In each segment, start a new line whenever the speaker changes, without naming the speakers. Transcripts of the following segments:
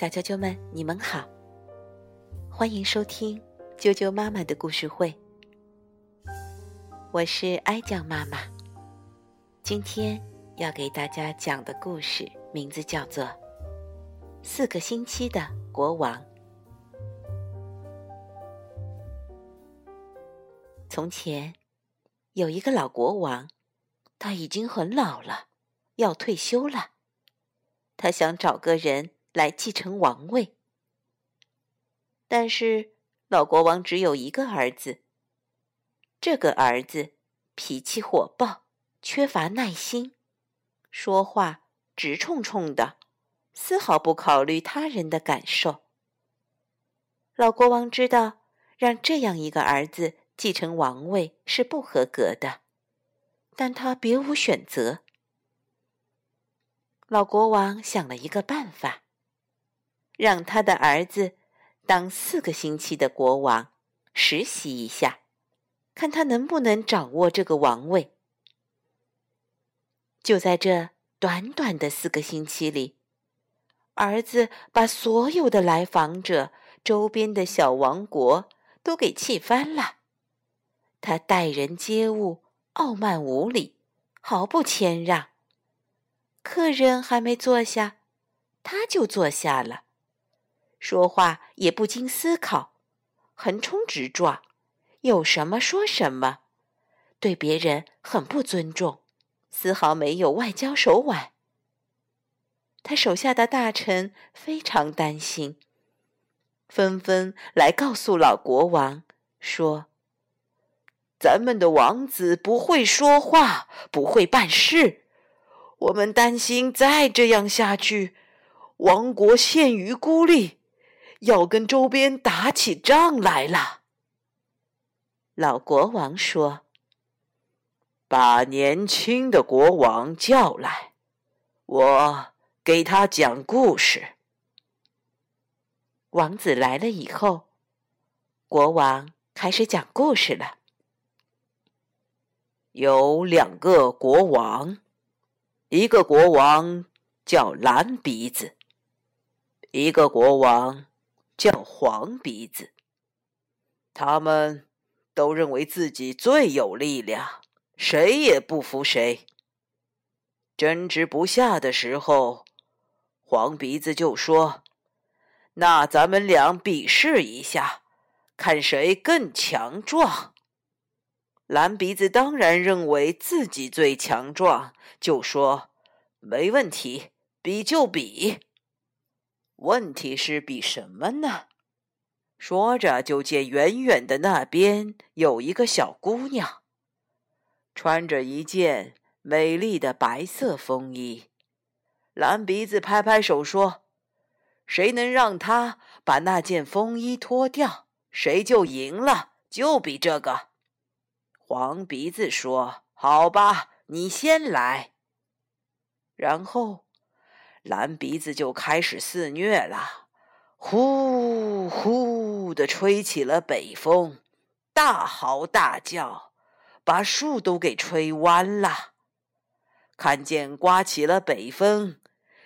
小啾啾们，你们好，欢迎收听啾啾妈妈的故事会。我是哀酱妈妈，今天要给大家讲的故事名字叫做《四个星期的国王》。从前有一个老国王，他已经很老了，要退休了。他想找个人。来继承王位，但是老国王只有一个儿子。这个儿子脾气火爆，缺乏耐心，说话直冲冲的，丝毫不考虑他人的感受。老国王知道，让这样一个儿子继承王位是不合格的，但他别无选择。老国王想了一个办法。让他的儿子当四个星期的国王，实习一下，看他能不能掌握这个王位。就在这短短的四个星期里，儿子把所有的来访者、周边的小王国都给气翻了。他待人接物傲慢无礼，毫不谦让。客人还没坐下，他就坐下了。说话也不经思考，横冲直撞，有什么说什么，对别人很不尊重，丝毫没有外交手腕。他手下的大臣非常担心，纷纷来告诉老国王说：“咱们的王子不会说话，不会办事，我们担心再这样下去，王国陷于孤立。”要跟周边打起仗来了。老国王说：“把年轻的国王叫来，我给他讲故事。”王子来了以后，国王开始讲故事了。有两个国王，一个国王叫蓝鼻子，一个国王。叫黄鼻子，他们都认为自己最有力量，谁也不服谁。争执不下的时候，黄鼻子就说：“那咱们俩比试一下，看谁更强壮。”蓝鼻子当然认为自己最强壮，就说：“没问题，比就比。”问题是比什么呢？说着，就见远远的那边有一个小姑娘，穿着一件美丽的白色风衣。蓝鼻子拍拍手说：“谁能让她把那件风衣脱掉，谁就赢了。就比这个。”黄鼻子说：“好吧，你先来。”然后。蓝鼻子就开始肆虐了，呼呼的吹起了北风，大嚎大叫，把树都给吹弯了。看见刮起了北风，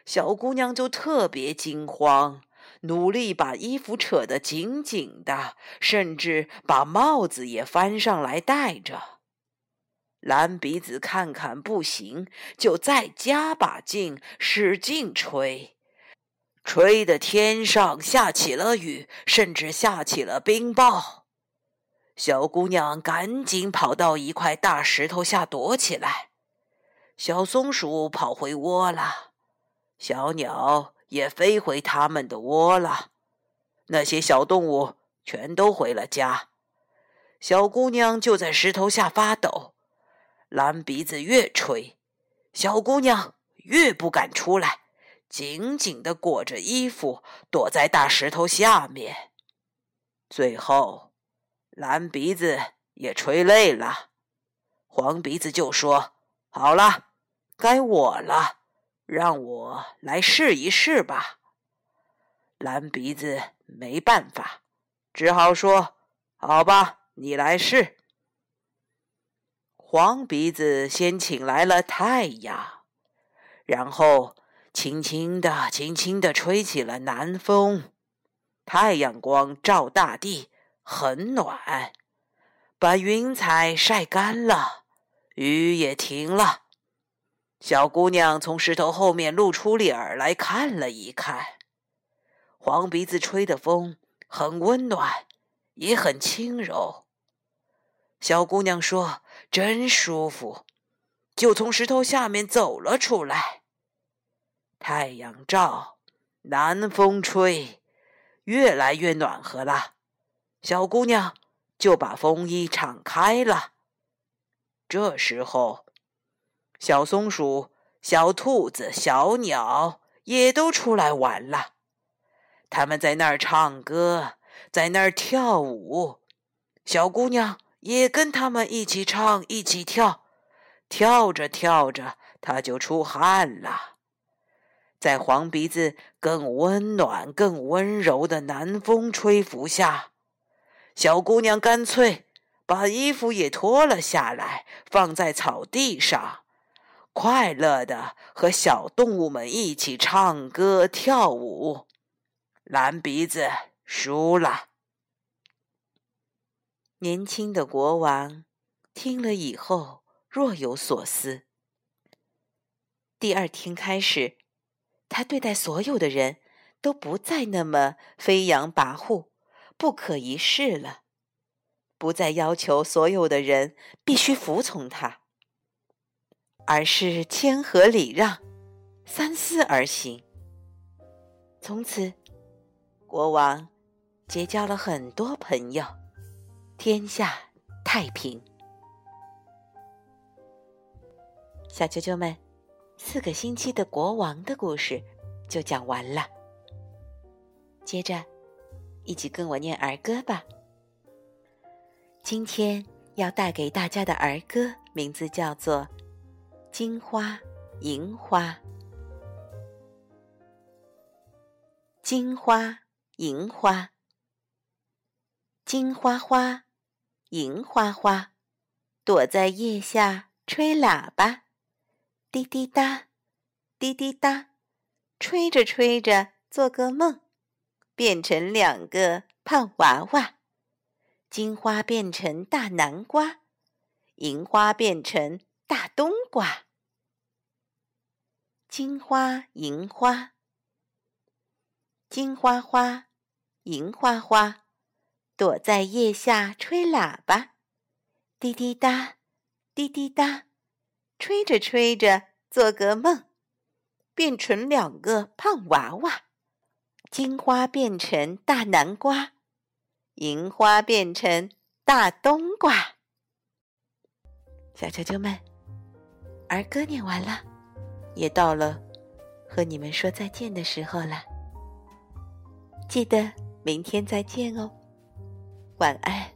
小姑娘就特别惊慌，努力把衣服扯得紧紧的，甚至把帽子也翻上来戴着。蓝鼻子看看不行，就再加把劲，使劲吹，吹得天上下起了雨，甚至下起了冰雹。小姑娘赶紧跑到一块大石头下躲起来。小松鼠跑回窝了，小鸟也飞回它们的窝了，那些小动物全都回了家。小姑娘就在石头下发抖。蓝鼻子越吹，小姑娘越不敢出来，紧紧的裹着衣服，躲在大石头下面。最后，蓝鼻子也吹累了，黄鼻子就说：“好了，该我了，让我来试一试吧。”蓝鼻子没办法，只好说：“好吧，你来试。”黄鼻子先请来了太阳，然后轻轻地、轻轻地吹起了南风，太阳光照大地，很暖，把云彩晒干了，雨也停了。小姑娘从石头后面露出脸儿来看了一看，黄鼻子吹的风很温暖，也很轻柔。小姑娘说：“真舒服。”就从石头下面走了出来。太阳照，南风吹，越来越暖和了。小姑娘就把风衣敞开了。这时候，小松鼠、小兔子、小鸟也都出来玩了。他们在那儿唱歌，在那儿跳舞。小姑娘也跟他们一起唱，一起跳。跳着跳着，他就出汗了。在黄鼻子更温暖、更温柔的南风吹拂下，小姑娘干脆把衣服也脱了下来，放在草地上，快乐的和小动物们一起唱歌跳舞。蓝鼻子输了。年轻的国王听了以后若有所思。第二天开始。他对待所有的人都不再那么飞扬跋扈、不可一世了，不再要求所有的人必须服从他，而是谦和礼让、三思而行。从此，国王结交了很多朋友，天下太平。小啾啾们。四个星期的国王的故事就讲完了。接着，一起跟我念儿歌吧。今天要带给大家的儿歌名字叫做《金花银花》。金花银花，金花花，银花花，躲在叶下吹喇叭。滴滴答，滴滴答，吹着吹着，做个梦，变成两个胖娃娃。金花变成大南瓜，银花变成大冬瓜。金花银花，金花花，银花花，躲在叶下吹喇叭。滴滴答，滴滴答。吹着吹着，做个梦，变成两个胖娃娃。金花变成大南瓜，银花变成大冬瓜。小球球们，儿歌念完了，也到了和你们说再见的时候了。记得明天再见哦，晚安。